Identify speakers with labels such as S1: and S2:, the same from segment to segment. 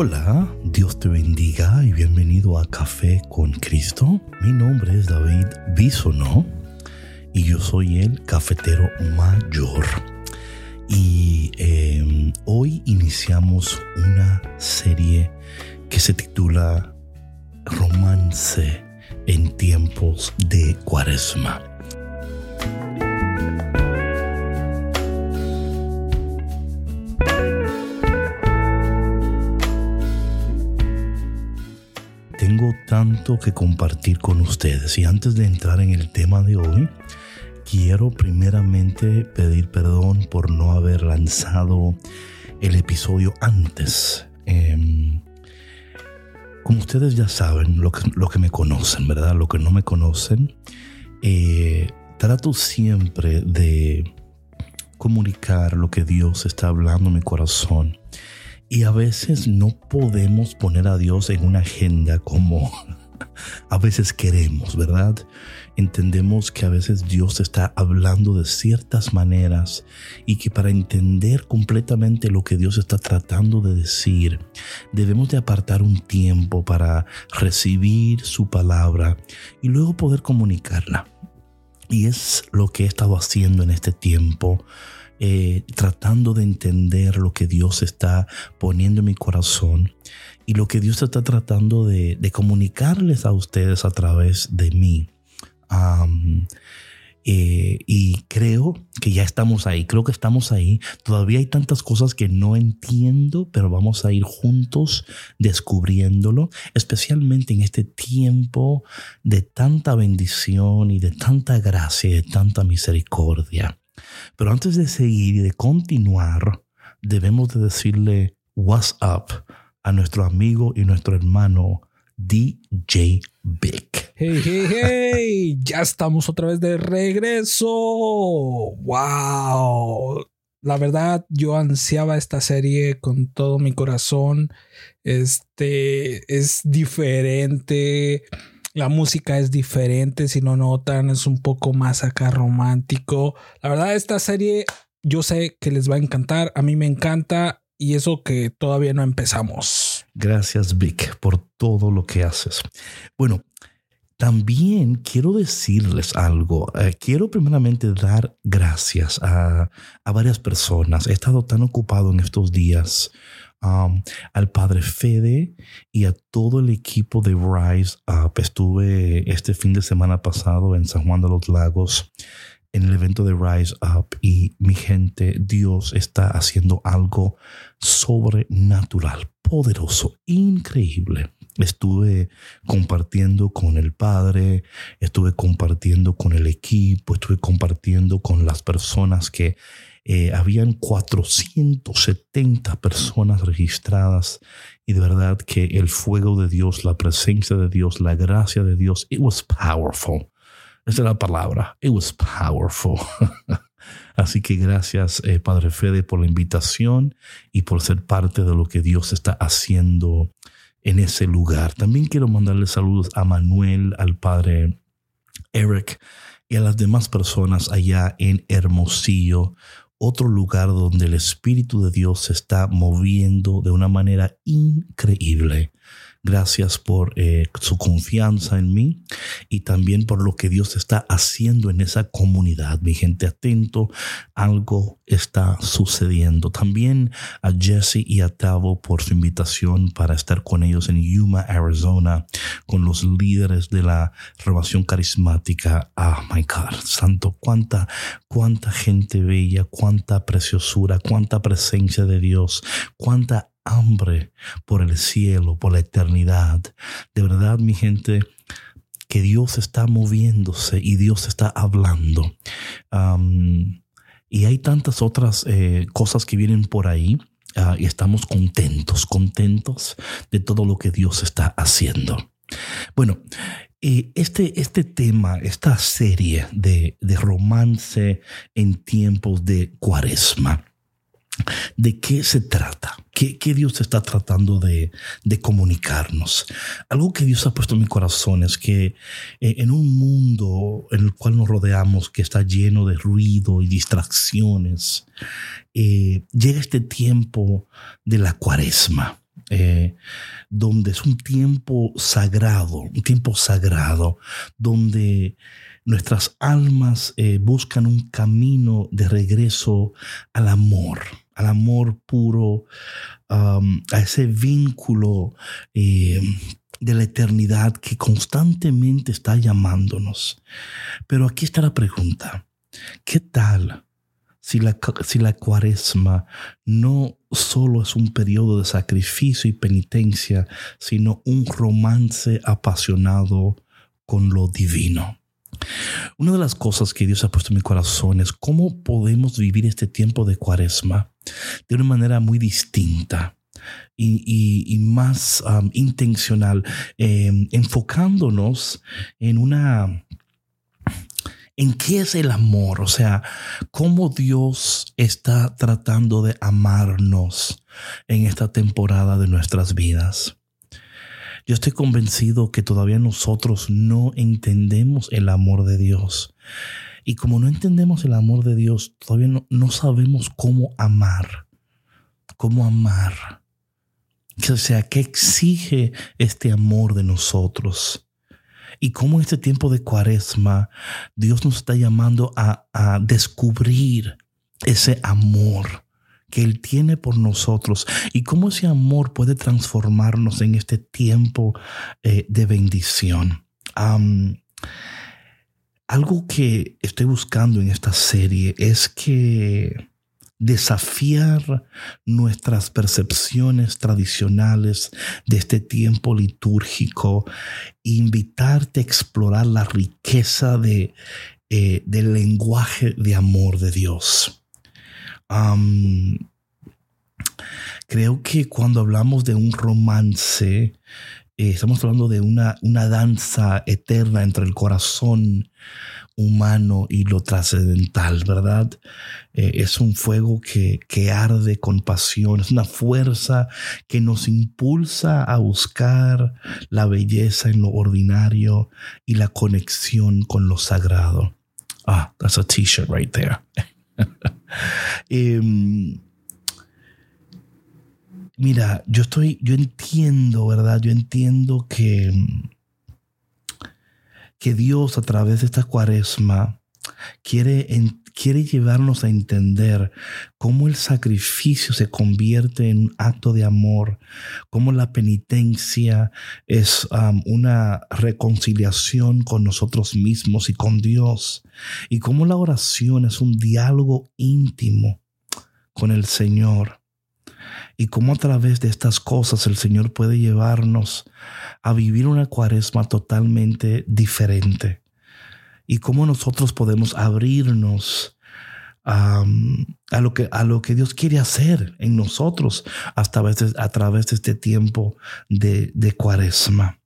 S1: Hola, Dios te bendiga y bienvenido a Café con Cristo. Mi nombre es David Bisono y yo soy el cafetero mayor. Y em, hoy iniciamos una serie que se titula Romance en tiempos de Cuaresma. Que compartir con ustedes y antes de entrar en el tema de hoy, quiero primeramente pedir perdón por no haber lanzado el episodio antes. Em, como ustedes ya saben, lo que, lo que me conocen, ¿verdad? Lo que no me conocen, eh, trato siempre de comunicar lo que Dios está hablando en mi corazón. Y a veces no podemos poner a Dios en una agenda como a veces queremos, ¿verdad? Entendemos que a veces Dios está hablando de ciertas maneras y que para entender completamente lo que Dios está tratando de decir, debemos de apartar un tiempo para recibir su palabra y luego poder comunicarla. Y es lo que he estado haciendo en este tiempo. Eh, tratando de entender lo que Dios está poniendo en mi corazón y lo que Dios está tratando de, comunicarles a ustedes a través de mí. Eh, y creo que ya estamos ahí, creo que estamos ahí. Todavía hay tantas cosas que no entiendo, pero vamos a ir juntos descubriéndolo, especialmente en este tiempo de tanta bendición y de tanta gracia y de tanta misericordia. Pero antes de seguir y de continuar, debemos de decirle what's up a nuestro amigo y nuestro hermano DJ Big.
S2: Hey, hey, hey, ya estamos otra vez de regreso. Wow. La verdad, yo ansiaba esta serie con todo mi corazón. Este es diferente. La música es diferente, si no notan, es un poco más acá romántico. La verdad, esta serie yo sé que les va a encantar. A mí me encanta y eso que todavía no empezamos.
S1: Gracias, Vic, por todo lo que haces. Bueno, también quiero decirles algo. Eh, quiero primeramente dar gracias a, varias personas. He estado tan ocupado en estos días. Um, al padre Fede y a todo el equipo de Rise Up. Estuve este fin de semana pasado en San Juan de los Lagos en el evento de Rise Up y mi gente, Dios está haciendo algo sobrenatural, poderoso, increíble. Estuve compartiendo con el Padre, estuve compartiendo con el equipo, estuve compartiendo con las personas que eh, habían 470 personas registradas y de verdad que el fuego de Dios, la presencia de Dios, la gracia de Dios, it was powerful. Esa es la palabra. It was powerful. Así que gracias, eh, Padre Fede, por la invitación y por ser parte de lo que Dios está haciendo en ese lugar. También quiero mandarle saludos a Manuel, al Padre Eric y a las demás personas allá en Hermosillo, otro lugar donde el Espíritu de Dios se está moviendo de una manera increíble. Gracias por eh, su confianza en mí y también por lo que Dios está haciendo en esa comunidad. Mi gente, atento, algo está sucediendo. También a Jesse y a Tavo por su invitación para estar con ellos en Yuma, Arizona, con los líderes de la renovación carismática. Ah, my God, santo, cuánta, cuánta gente bella, cuánta preciosura, cuánta presencia de Dios, cuánta hambre por el cielo, por la eternidad. De verdad, mi gente, que Dios está moviéndose y Dios está hablando. y hay tantas otras eh, cosas que vienen por ahí. Ah, y estamos contentos, contentos de todo lo que Dios está haciendo. Bueno, eh, este, este tema, esta serie de, de romance en tiempos de cuaresma, ¿De qué se trata? ¿Qué, Dios está tratando de, comunicarnos? Algo que Dios ha puesto en mi corazón es que eh, en un mundo en el cual nos rodeamos, que está lleno de ruido y distracciones, eh, llega este tiempo de la cuaresma. eh, donde es un tiempo sagrado, un tiempo sagrado, donde nuestras almas buscan un camino de regreso al amor, al amor puro, a ese vínculo eh, de la eternidad que constantemente está llamándonos. Pero aquí está la pregunta, ¿qué tal si la, si la cuaresma no solo es un periodo de sacrificio y penitencia, sino un romance apasionado con lo divino? Una de las cosas que Dios ha puesto en mi corazón es cómo podemos vivir este tiempo de cuaresma de una manera muy distinta y, más intencional, em, enfocándonos en una en qué es el amor, o sea, cómo Dios está tratando de amarnos en esta temporada de nuestras vidas. Yo estoy convencido que todavía nosotros no entendemos el amor de Dios. Y como no entendemos el amor de Dios, todavía no, no sabemos cómo amar. Cómo amar. O sea, ¿qué exige este amor de nosotros? Y cómo en este tiempo de cuaresma Dios nos está llamando a, a descubrir ese amor que Él tiene por nosotros y cómo ese amor puede transformarnos en este tiempo eh, de bendición. algo que estoy buscando en esta serie es que desafiar nuestras percepciones tradicionales de este tiempo litúrgico, invitarte a explorar la riqueza de, eh, del lenguaje de amor de Dios creo que cuando hablamos de un romance, eh, estamos hablando de una, una danza eterna entre el corazón humano y lo trascendental, ¿verdad? Eh, es un fuego que, que, arde con pasión, es una fuerza que nos impulsa a buscar la belleza en lo ordinario y la conexión con lo sagrado. Ah, that's a t-shirt right there. Em, mira, yo estoy, yo entiendo, ¿verdad? Yo entiendo que, que Dios a través de esta cuaresma quiere, quiere llevarnos a entender cómo el sacrificio se convierte en un acto de amor, cómo la penitencia es um, una reconciliación con nosotros mismos y con Dios, y cómo la oración es un diálogo íntimo con el Señor. Y cómo a través de estas cosas el Señor puede llevarnos a vivir una cuaresma totalmente diferente y cómo nosotros podemos abrirnos a, lo que, a lo que Dios quiere hacer en nosotros hasta a, veces, a través de este tiempo de, de cuaresma.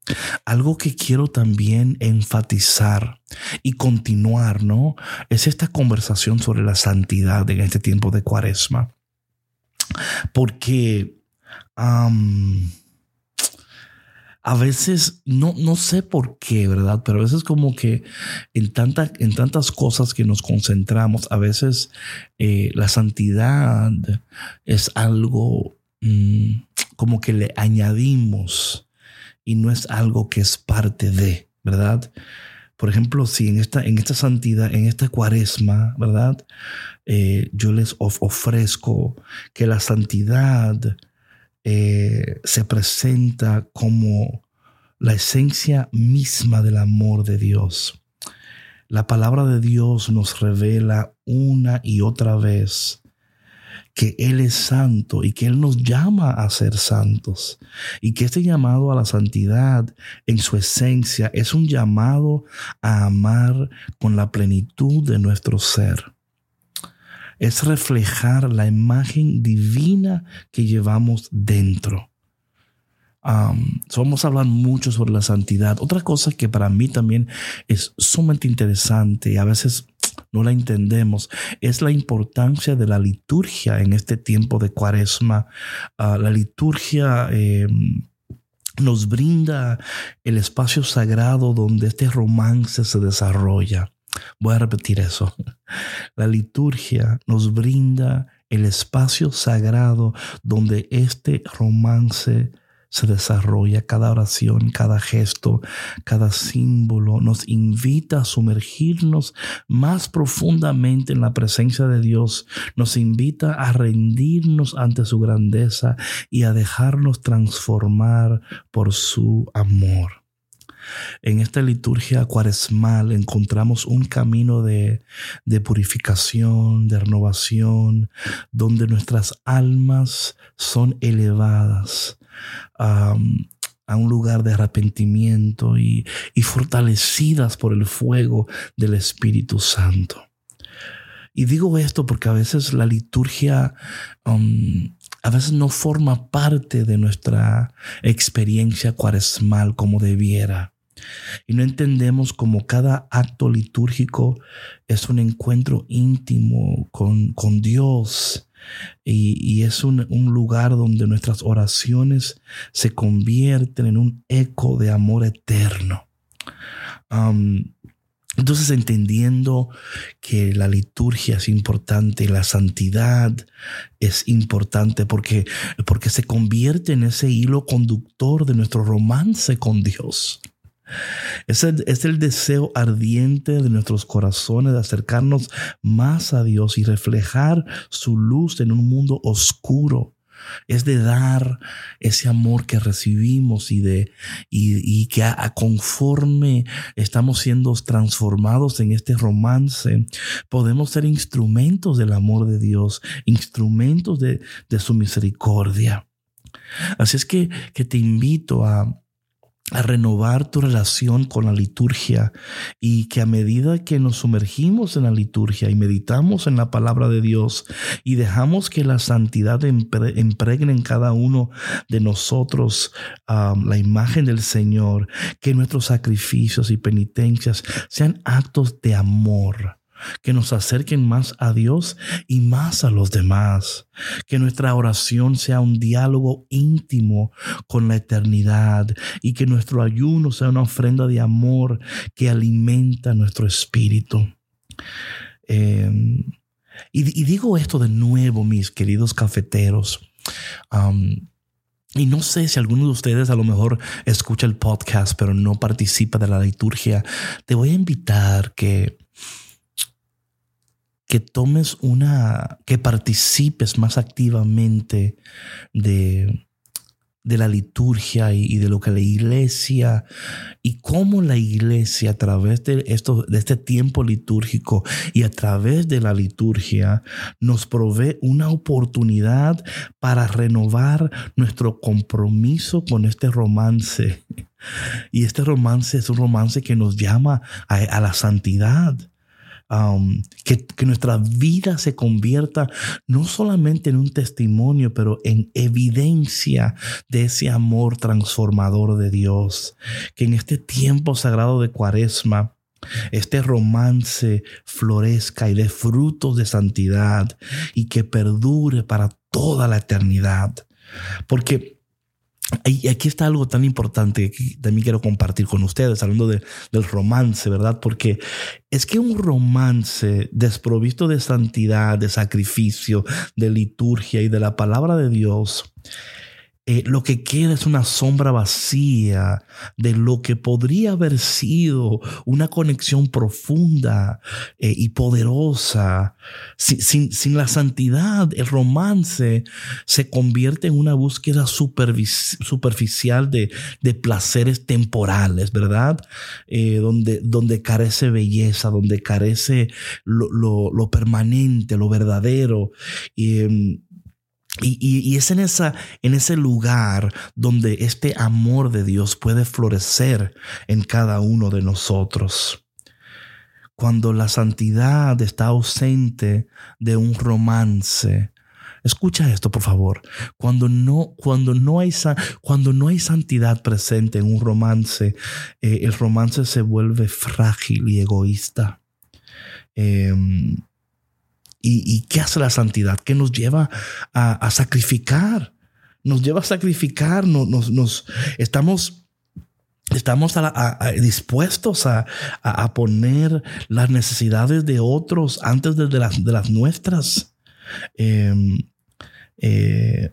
S1: Algo que quiero también enfatizar y continuar, ¿no? Es esta conversación sobre la santidad en este tiempo de cuaresma. Porque a veces no, no sé por qué, ¿verdad? Pero a veces como que en, tanta, en tantas cosas que nos concentramos, a veces eh, la santidad es algo mm, como que le añadimos y no es algo que es parte de, ¿verdad? Por ejemplo, si en esta, en esta santidad, en esta cuaresma, ¿verdad? Eh, yo les ofrezco que la santidad eh, se presenta como la esencia misma del amor de Dios. La palabra de Dios nos revela una y otra vez que Él es santo y que Él nos llama a ser santos y que este llamado a la santidad en su esencia es un llamado a amar con la plenitud de nuestro ser es reflejar la imagen divina que llevamos dentro. vamos a hablar mucho sobre la santidad. Otra cosa que para mí también es sumamente interesante y a veces no la entendemos es la importancia de la liturgia en este tiempo de cuaresma. Ah, la liturgia em, nos brinda el espacio sagrado donde este romance se desarrolla. Voy a repetir eso. La liturgia nos brinda el espacio sagrado donde este romance se desarrolla, cada oración, cada gesto, cada símbolo nos invita a sumergirnos más profundamente en la presencia de Dios, nos invita a rendirnos ante su grandeza y a dejarnos transformar por su amor. En esta liturgia cuaresmal encontramos un camino de, purificación, de renovación, donde nuestras almas son elevadas a un lugar de arrepentimiento y, fortalecidas por el fuego del Espíritu Santo. Y digo esto porque a veces la liturgia a veces no forma parte de nuestra experiencia cuaresmal como debiera. Y no entendemos como cada acto litúrgico es un encuentro íntimo con, con Dios. Y, es un, lugar donde nuestras oraciones se convierten en un eco de amor eterno. entonces, entendiendo que la liturgia es importante, la santidad es importante porque, porque se convierte en ese hilo conductor de nuestro romance con Dios. Es el, deseo ardiente de nuestros corazones de acercarnos más a Dios y reflejar su luz en un mundo oscuro. Es de dar ese amor que recibimos y de y, que a, conforme estamos siendo transformados en este romance, podemos ser instrumentos del amor de Dios, instrumentos de, de su misericordia. Así es que, que te invito a, a renovar tu relación con la liturgia y que a medida que nos sumergimos en la liturgia y meditamos en la palabra de Dios y dejamos que la santidad impregne en cada uno de nosotros la imagen del Señor, que nuestros sacrificios y penitencias sean actos de amor que nos acerquen más a Dios y más a los demás. Que nuestra oración sea un diálogo íntimo con la eternidad y que nuestro ayuno sea una ofrenda de amor que alimenta nuestro espíritu. Em, y, digo esto de nuevo, mis queridos cafeteros. y no sé si alguno de ustedes a lo mejor escucha el podcast, pero no participa de la liturgia. Te voy a invitar que que tomes una, que participes más activamente de, de la liturgia y, de lo que la iglesia y cómo la iglesia a través de, esto, de este tiempo litúrgico y a través de la liturgia nos provee una oportunidad para renovar nuestro compromiso con este romance. Y este romance es un romance que nos llama a la santidad Um, que, nuestra vida se convierta no solamente en un testimonio, pero en evidencia de ese amor transformador de Dios. Que en este tiempo sagrado de Cuaresma, este romance florezca y dé frutos de santidad y que perdure para toda la eternidad. Porque y aquí está algo tan importante que también quiero compartir con ustedes, hablando del romance, ¿verdad? Porque es que un romance desprovisto de santidad, de sacrificio, de liturgia y de la palabra de Dios, eh, lo que queda es una sombra vacía de lo que podría haber sido una conexión profunda eh, y poderosa. Sin, la santidad, el romance se convierte en una búsqueda superficial de, placeres temporales, ¿verdad? Eh, donde, donde carece belleza, donde carece lo, permanente, lo verdadero. Em, y, es en, ese lugar donde este amor de Dios puede florecer en cada uno de nosotros. Cuando la santidad está ausente de un romance, Escucha esto, por favor. Cuando no, cuando no, hay, cuando no hay santidad presente en un romance, eh, el romance se vuelve frágil y egoísta. Em, ¿Y, qué hace la santidad? ¿Qué nos lleva a, sacrificar? Nos lleva a sacrificar, nos, nos, estamos, estamos dispuestos a, poner las necesidades de otros antes de, las, de las nuestras. Em, eh,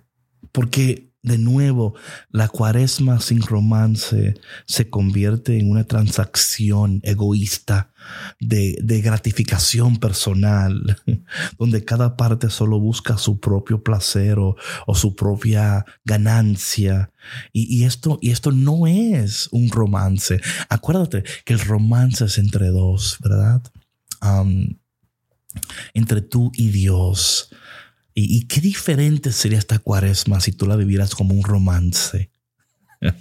S1: porque de nuevo, la cuaresma sin romance se convierte en una transacción egoísta de, gratificación personal, donde cada parte solo busca su propio placer o, su propia ganancia. Y, esto, y esto no es un romance. Acuérdate que el romance es entre dos, ¿verdad? entre tú y Dios. Y, qué diferente sería esta cuaresma si tú la vivieras como un romance.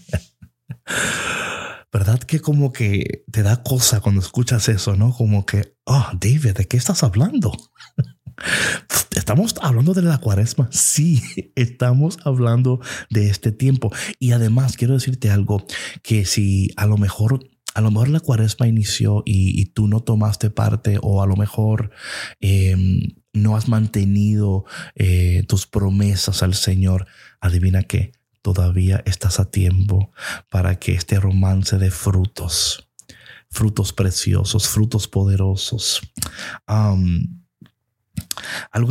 S1: ¿Verdad que como que te da cosa cuando escuchas eso, no? Como que, oh, David, ¿de qué estás hablando? Estamos hablando de la cuaresma. Sí, estamos hablando de este tiempo. Y además quiero decirte algo, que si a lo mejor a lo mejor la cuaresma inició y, tú no tomaste parte o a lo mejor em, no has mantenido eh, tus promesas al Señor, adivina qué, todavía estás a tiempo para que este romance de frutos, frutos preciosos, frutos poderosos. algo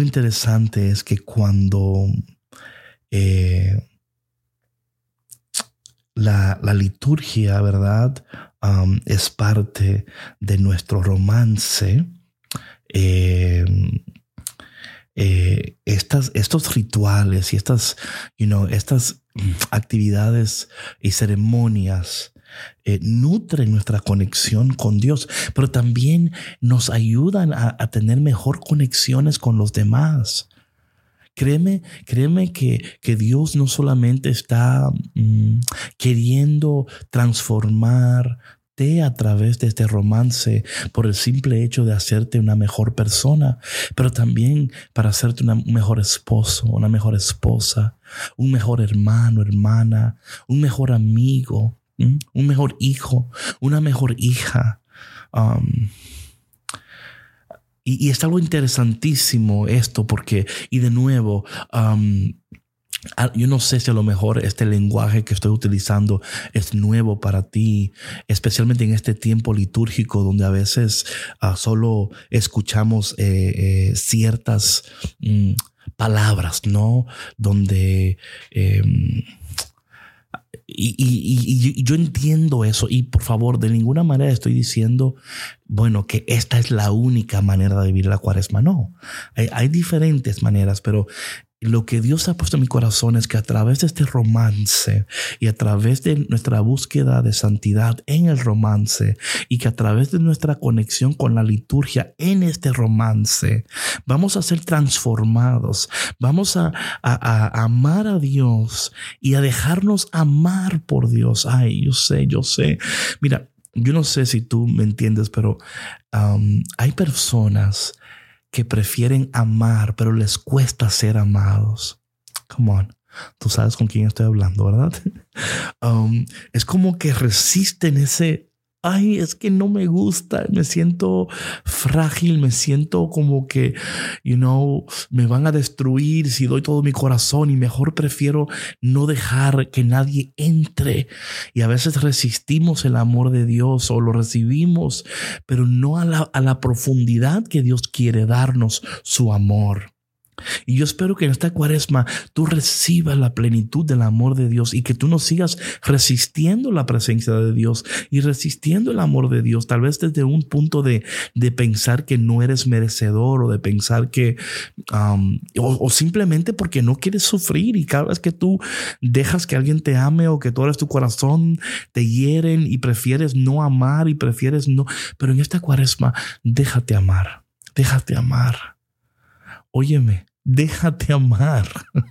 S1: interesante es que cuando eh, la, liturgia, ¿verdad? Es parte de nuestro romance. Eh, eh, estas, estos rituales y estas, estas actividades y ceremonias eh, nutren nuestra conexión con Dios, pero también nos ayudan a, tener mejor conexiones con los demás. Créeme, créeme que, que Dios no solamente está mm, queriendo transformar a través de este romance por el simple hecho de hacerte una mejor persona, pero también para hacerte un mejor esposo, una mejor esposa, un mejor hermano, hermana, un mejor amigo, un mejor hijo, una mejor hija. Um, y, es algo interesantísimo esto porque, y de nuevo, yo no sé si a lo mejor este lenguaje que estoy utilizando es nuevo para ti, especialmente en este tiempo litúrgico donde a veces ah, solo escuchamos eh, eh, ciertas mm, palabras, ¿no? Donde... Em, y, yo entiendo eso y por favor, de ninguna manera estoy diciendo, bueno, que esta es la única manera de vivir la cuaresma. No, hay diferentes maneras, pero lo que Dios ha puesto en mi corazón es que a través de este romance y a través de nuestra búsqueda de santidad en el romance y que a través de nuestra conexión con la liturgia en este romance, vamos a ser transformados, vamos a, amar a Dios y a dejarnos amar por Dios. Ay, yo sé, yo sé. Mira, yo no sé si tú me entiendes, pero hay personas que prefieren amar, pero les cuesta ser amados. Come on. Tú sabes con quién estoy hablando, ¿verdad? Um, es como que resisten ese, ay, es que no me gusta, me siento frágil, me siento como que, you know, me van a destruir si doy todo mi corazón y mejor prefiero no dejar que nadie entre. Y a veces resistimos el amor de Dios o lo recibimos, pero no a la, a la profundidad que Dios quiere darnos su amor. Y yo espero que en esta cuaresma tú recibas la plenitud del amor de Dios y que tú no sigas resistiendo la presencia de Dios y resistiendo el amor de Dios, tal vez desde un punto de, pensar que no eres merecedor o de pensar que, um, o, simplemente porque no quieres sufrir y cada vez que tú dejas que alguien te ame o que tú tu corazón, te hieren y prefieres no amar y prefieres no, pero en esta cuaresma déjate amar, déjate amar. Óyeme, déjate amar.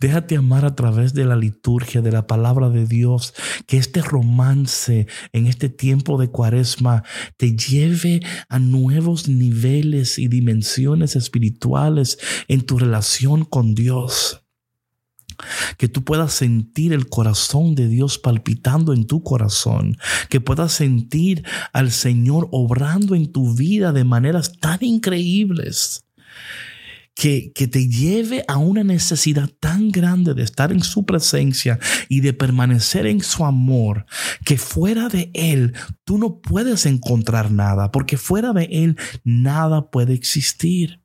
S1: Déjate amar a través de la liturgia, de la palabra de Dios. Que este romance en este tiempo de cuaresma te lleve a nuevos niveles y dimensiones espirituales en tu relación con Dios. Que tú puedas sentir el corazón de Dios palpitando en tu corazón. Que puedas sentir al Señor obrando en tu vida de maneras tan increíbles que, que, te lleve a una necesidad tan grande de estar en su presencia y de permanecer en su amor, que fuera de Él tú no puedes encontrar nada, porque fuera de Él nada puede existir.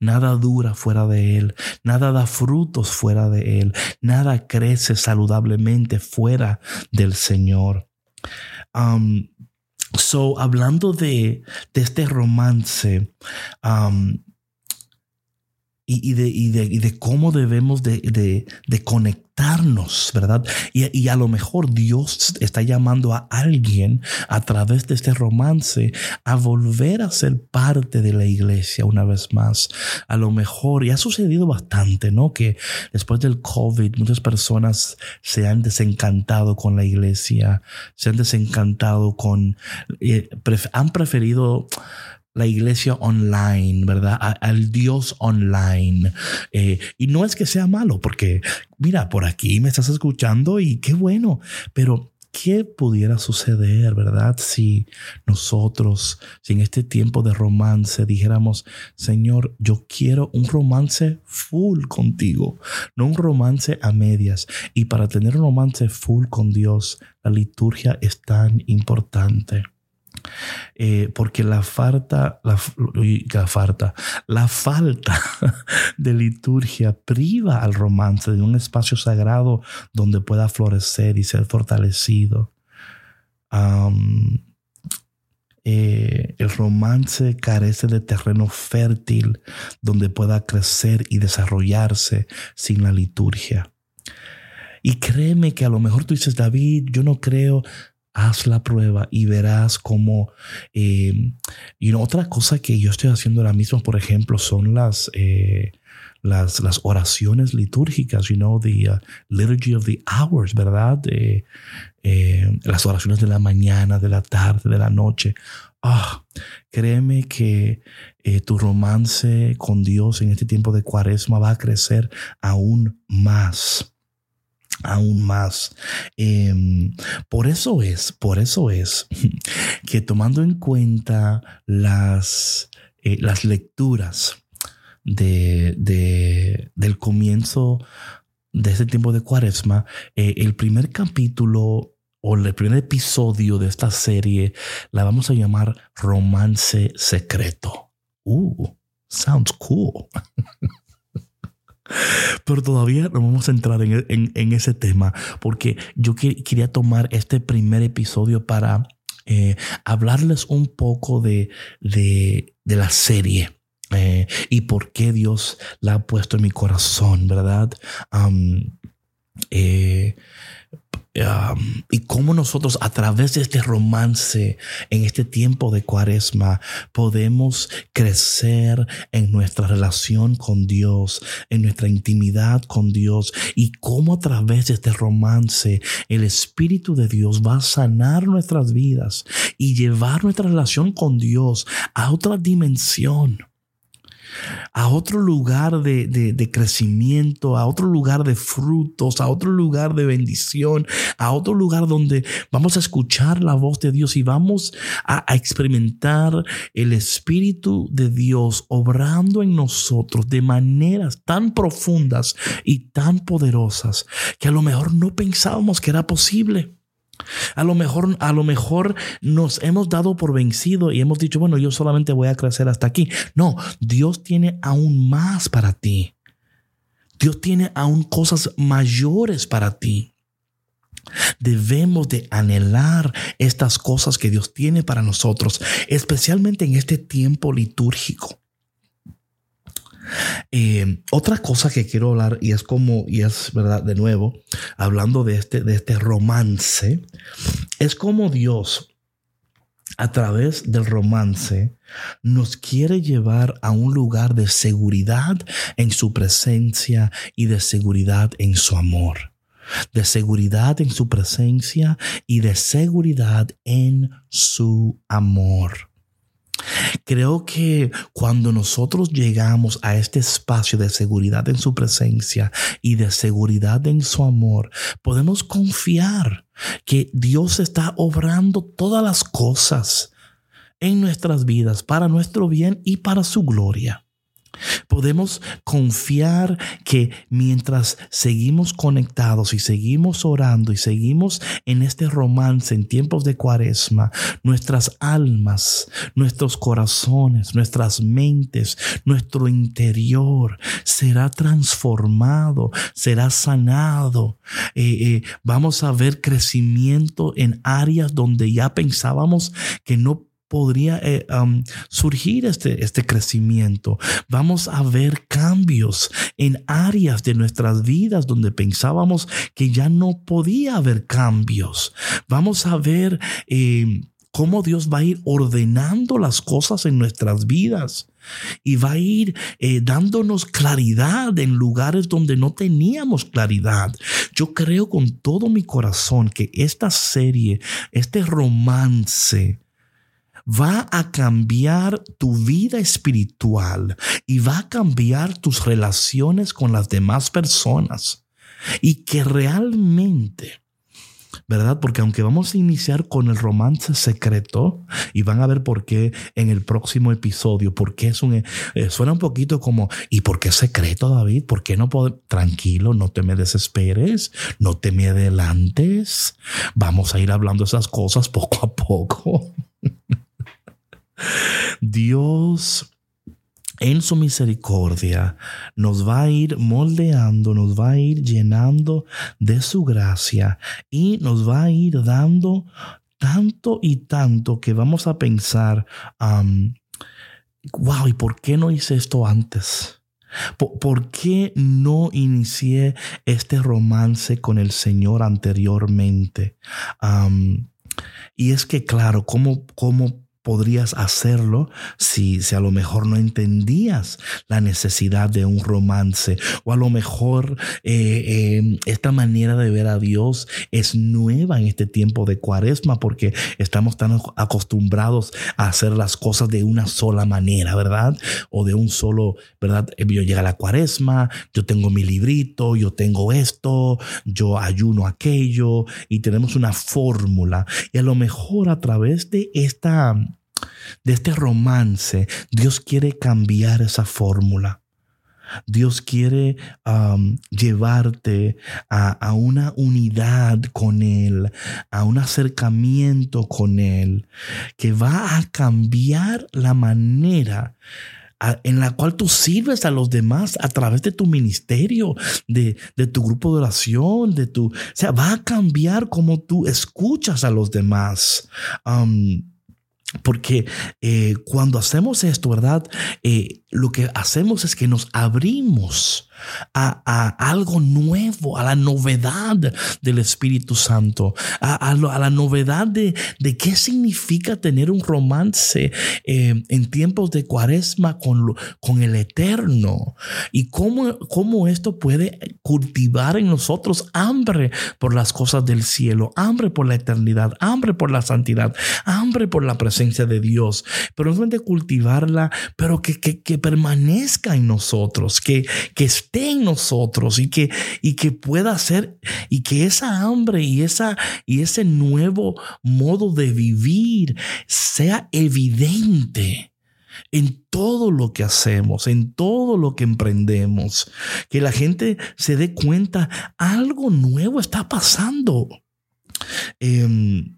S1: Nada dura fuera de Él, nada da frutos fuera de Él, nada crece saludablemente fuera del Señor. Um, so, hablando de, de este romance, um, y, de, y, de, y, de, cómo debemos de, conectarnos, ¿verdad? Y, a lo mejor Dios está llamando a alguien a través de este romance a volver a ser parte de la iglesia una vez más. A lo mejor, y ha sucedido bastante, ¿no? Que después del COVID muchas personas se han desencantado con la iglesia, se han desencantado con, eh, han preferido la iglesia online, ¿verdad? al Dios online. Eh, y no es que sea malo, porque mira, por aquí me estás escuchando y qué bueno, pero ¿qué pudiera suceder, verdad? Si nosotros, si en este tiempo de romance dijéramos, Señor, yo quiero un romance full contigo, no un romance a medias. Y para tener un romance full con Dios, la liturgia es tan importante. Eh, porque la falta, la, falta, la falta de liturgia priva al romance de un espacio sagrado donde pueda florecer y ser fortalecido. Eh, el romance carece de terreno fértil donde pueda crecer y desarrollarse sin la liturgia. Y créeme que a lo mejor tú dices, David, yo no creo, haz la prueba y verás cómo... Eh, y otra cosa que yo estoy haciendo ahora mismo, por ejemplo, son las... Eh, las, las, oraciones litúrgicas, you know, the uh, liturgy of the hours, ¿verdad? Eh, las oraciones de la mañana, de la tarde, de la noche. Ah, créeme que tu romance con Dios en este tiempo de cuaresma va a crecer aún más aún más. Em, por eso es, por eso es que tomando en cuenta las, eh, las lecturas de, del comienzo de este tiempo de cuaresma, eh, el primer capítulo o el primer episodio de esta serie la vamos a llamar Romance Secreto. Uh, sounds cool. Pero todavía no vamos a entrar en, ese tema porque yo quería tomar este primer episodio para eh, hablarles un poco de, la serie. Eh, y por qué Dios la ha puesto en mi corazón, ¿verdad? eh, y cómo nosotros a través de este romance en este tiempo de cuaresma podemos crecer en nuestra relación con Dios, en nuestra intimidad con Dios y cómo a través de este romance el Espíritu de Dios va a sanar nuestras vidas y llevar nuestra relación con Dios a otra dimensión a otro lugar de, crecimiento, a otro lugar de frutos, a otro lugar de bendición, a otro lugar donde vamos a escuchar la voz de Dios y vamos a, experimentar el Espíritu de Dios obrando en nosotros de maneras tan profundas y tan poderosas que a lo mejor no pensábamos que era posible. A lo mejor, a lo mejor nos hemos dado por vencido y hemos dicho, bueno, yo solamente voy a crecer hasta aquí. No, Dios tiene aún más para ti. Dios tiene aún cosas mayores para ti. Debemos de anhelar estas cosas que Dios tiene para nosotros, especialmente en este tiempo litúrgico. Eh, otra cosa que quiero hablar, y es como, y es verdad, de nuevo, hablando de este, de este romance, es como Dios, a través del romance, nos quiere llevar a un lugar de seguridad en su presencia y de seguridad en su amor. De seguridad en su presencia y de seguridad en su amor. Creo que cuando nosotros llegamos a este espacio de seguridad en su presencia y de seguridad en su amor, podemos confiar que Dios está obrando todas las cosas en nuestras vidas para nuestro bien y para su gloria. Podemos confiar que mientras seguimos conectados y seguimos orando y seguimos en este romance en tiempos de cuaresma, nuestras almas, nuestros corazones, nuestras mentes, nuestro interior será transformado, será sanado. Eh, eh, vamos a ver crecimiento en áreas donde ya pensábamos que no podría eh, surgir este, este crecimiento. Vamos a ver cambios en áreas de nuestras vidas donde pensábamos que ya no podía haber cambios. Vamos a ver eh, cómo Dios va a ir ordenando las cosas en nuestras vidas y va a ir eh, dándonos claridad en lugares donde no teníamos claridad. Yo creo con todo mi corazón que esta serie, este romance, va a cambiar tu vida espiritual y va a cambiar tus relaciones con las demás personas. Y que realmente, ¿verdad? Porque aunque vamos a iniciar con el romance secreto y van a ver por qué en el próximo episodio, porque es un, eh, suena un poquito como, ¿y por qué secreto, David? ¿Por qué no puedo? Tranquilo, no te me desesperes, no te me adelantes. Vamos a ir hablando esas cosas poco a poco. Dios en su misericordia nos va a ir moldeando, nos va a ir llenando de su gracia y nos va a ir dando tanto y tanto que vamos a pensar, wow, ¿y por qué no hice esto antes? ¿Por, qué no inicié este romance con el Señor anteriormente? y es que, claro, ¿cómo, cómo podrías hacerlo si, si, a lo mejor no entendías la necesidad de un romance o a lo mejor eh, em, esta manera de ver a Dios es nueva en este tiempo de cuaresma porque estamos tan acostumbrados a hacer las cosas de una sola manera, ¿verdad? O de un solo, ¿verdad? Yo llega la cuaresma, yo tengo mi librito, yo tengo esto, yo ayuno aquello y tenemos una fórmula y a lo mejor a través de esta de este romance, Dios quiere cambiar esa fórmula. Dios quiere llevarte a, una unidad con Él, a un acercamiento con Él, que va a cambiar la manera en la cual tú sirves a los demás a través de tu ministerio, de, tu grupo de oración, de tu... O sea, va a cambiar cómo tú escuchas a los demás. Porque eh, cuando hacemos esto, ¿verdad? Eh, lo que hacemos es que nos abrimos a, algo nuevo, a la novedad del Espíritu Santo, a, la novedad de, qué significa tener un romance eh, en tiempos de cuaresma con, con el Eterno y cómo, cómo esto puede cultivar en nosotros hambre por las cosas del cielo, hambre por la eternidad, hambre por la santidad, hambre por la presencia de Dios, pero no solamente cultivarla, pero que, que permanezca en nosotros, que, que esté en nosotros y que, y que pueda ser, y que esa hambre y, esa, y ese nuevo modo de vivir sea evidente en todo lo que hacemos, en todo lo que emprendemos, que la gente se dé cuenta, algo nuevo está pasando. Em,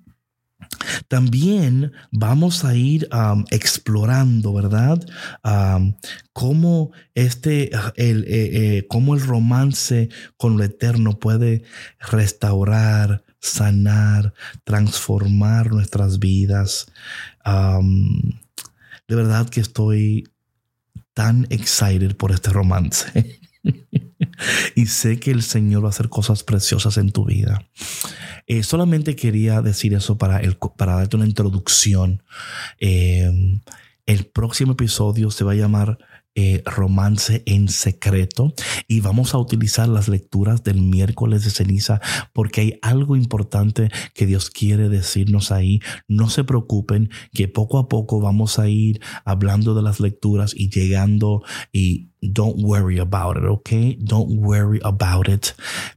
S1: también vamos a ir explorando, ¿verdad? cómo este, el, eh, eh, cómo el romance con lo eterno puede restaurar, sanar, transformar nuestras vidas. de verdad que estoy tan excited por este romance. y sé que el Señor va a hacer cosas preciosas en tu vida. Eh, solamente quería decir eso para, para darte una introducción. Eh, el próximo episodio se va a llamar eh, romance en secreto y vamos a utilizar las lecturas del miércoles de ceniza porque hay algo importante que Dios quiere decirnos ahí. No se preocupen que poco a poco vamos a ir hablando de las lecturas y llegando y don't worry about it, ¿ok? Don't worry about it.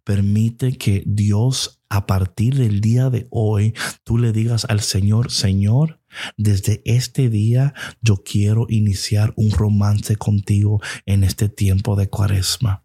S1: Permite que Dios a partir del día de hoy tú le digas al Señor, Señor, Desde este día yo quiero iniciar un romance contigo en este tiempo de cuaresma.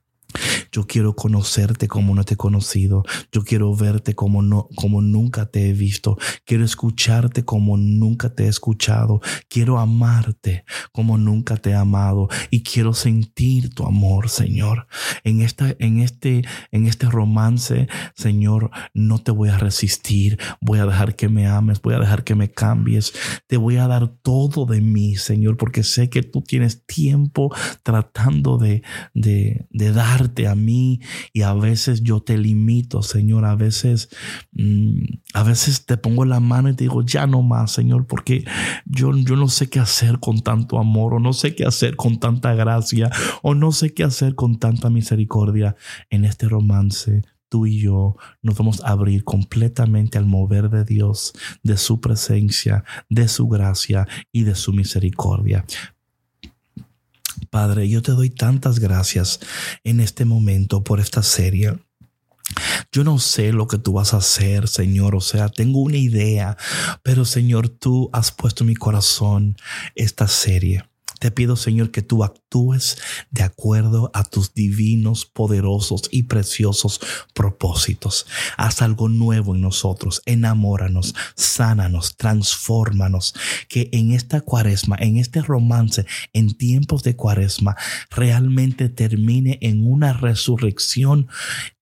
S1: Yo quiero conocerte como no te he conocido. Yo quiero verte como no, como nunca te he visto. Quiero escucharte como nunca te he escuchado. Quiero amarte como nunca te he amado y quiero sentir tu amor, Señor. En esta, en este, en este romance, Señor, no te voy a resistir. Voy a dejar que me ames. Voy a dejar que me cambies. Te voy a dar todo de mí, Señor, porque sé que tú tienes tiempo tratando de, de, de dar a mí y a veces yo te limito, Señor. A veces, mm, a veces te pongo la mano y te digo, ya no más, Señor, porque yo, yo no sé qué hacer con tanto amor o no sé qué hacer con tanta gracia o no sé qué hacer con tanta misericordia en este romance tú y yo nos vamos a abrir completamente al mover de Dios, de su presencia, de su gracia y de su misericordia. Padre, yo te doy tantas gracias en este momento por esta serie. Yo no sé lo que tú vas a hacer, Señor, o sea, tengo una idea, pero Señor, tú has puesto en mi corazón esta serie. Te pido, Señor, que tú actúes de acuerdo a tus divinos, poderosos y preciosos propósitos. Haz algo nuevo en nosotros. Enamóranos, sánanos, transfórmanos. Que en esta cuaresma, en este romance, en tiempos de cuaresma, realmente termine en una resurrección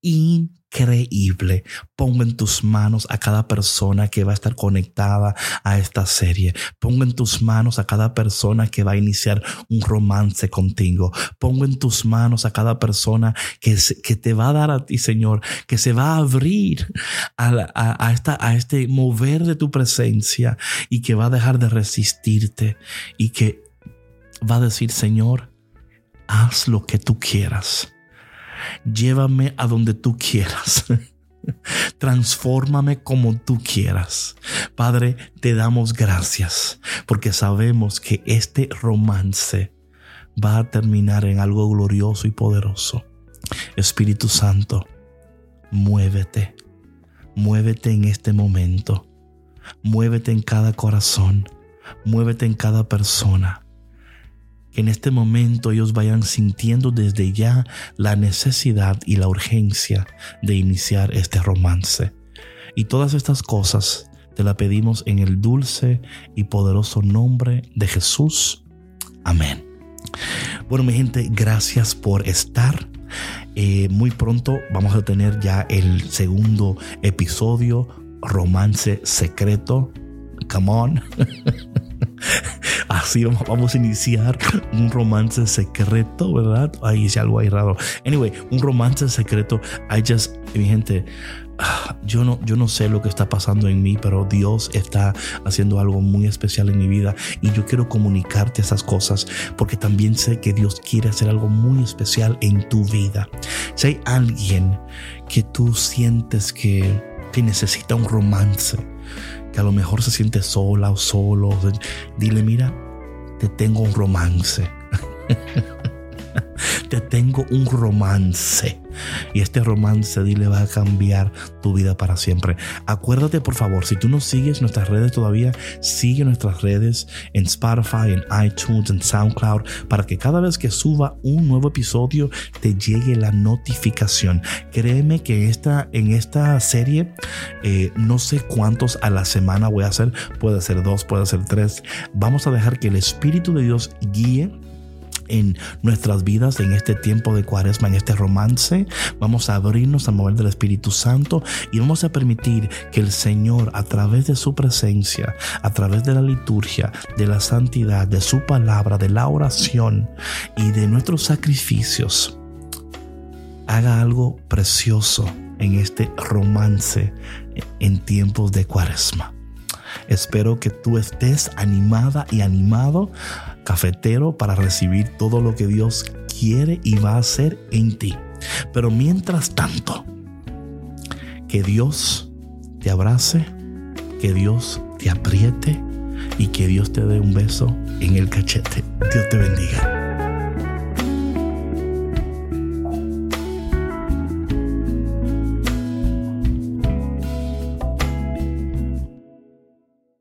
S1: increíble increíble. Pongo en tus manos a cada persona que va a estar conectada a esta serie. Pongo en tus manos a cada persona que va a iniciar un romance contigo. Pongo en tus manos a cada persona que, que te va a dar a ti, Señor, que se va a abrir a, esta, a este mover de tu presencia y que va a dejar de resistirte y que va a decir, Señor, haz lo que tú quieras Llévame a donde tú quieras. Transfórmame como tú quieras. Padre, te damos gracias porque sabemos que este romance va a terminar en algo glorioso y poderoso. Espíritu Santo, muévete. Muévete en este momento. Muévete en cada corazón. Muévete en cada persona en este momento ellos vayan sintiendo desde ya la necesidad y la urgencia de iniciar este romance. Y todas estas cosas te la pedimos en el dulce y poderoso nombre de Jesús. Amén. Bueno, mi gente, gracias por estar. Eh, muy pronto vamos a tener ya el segundo episodio, Romance Secreto. Come on. Así vamos, a iniciar un romance secreto, ¿verdad? Ahí dice algo ahí raro. Anyway, un romance secreto. I just, mi gente, ah, yo no, yo no sé lo que está pasando en mí, pero Dios está haciendo algo muy especial en mi vida y yo quiero comunicarte esas cosas porque también sé que Dios quiere hacer algo muy especial en tu vida. Si hay alguien que tú sientes que, que necesita un romance, que a lo mejor se siente sola o solo, dile, mira, te tengo un romance. te tengo un romance. Y este romance dile va a cambiar tu vida para siempre. Acuérdate, por favor, si tú no sigues nuestras redes todavía, sigue nuestras redes en Spotify, en iTunes, en SoundCloud, para que cada vez que suba un nuevo episodio te llegue la notificación. Créeme que esta, en esta serie, eh, no sé cuántos a la semana voy a hacer. Puede ser dos, puede ser tres. Vamos a dejar que el Espíritu de Dios guíe en nuestras vidas en este tiempo de cuaresma, en este romance. Vamos a abrirnos al mover del Espíritu Santo y vamos a permitir que el Señor, a través de su presencia, a través de la liturgia, de la santidad, de su palabra, de la oración y de nuestros sacrificios, haga algo precioso en este romance en tiempos de cuaresma. Espero que tú estés animada y animado cafetero para recibir todo lo que Dios quiere y va a hacer en ti. Pero mientras tanto, que Dios te abrace, que Dios te apriete y que Dios te dé un beso en el cachete. Dios te bendiga.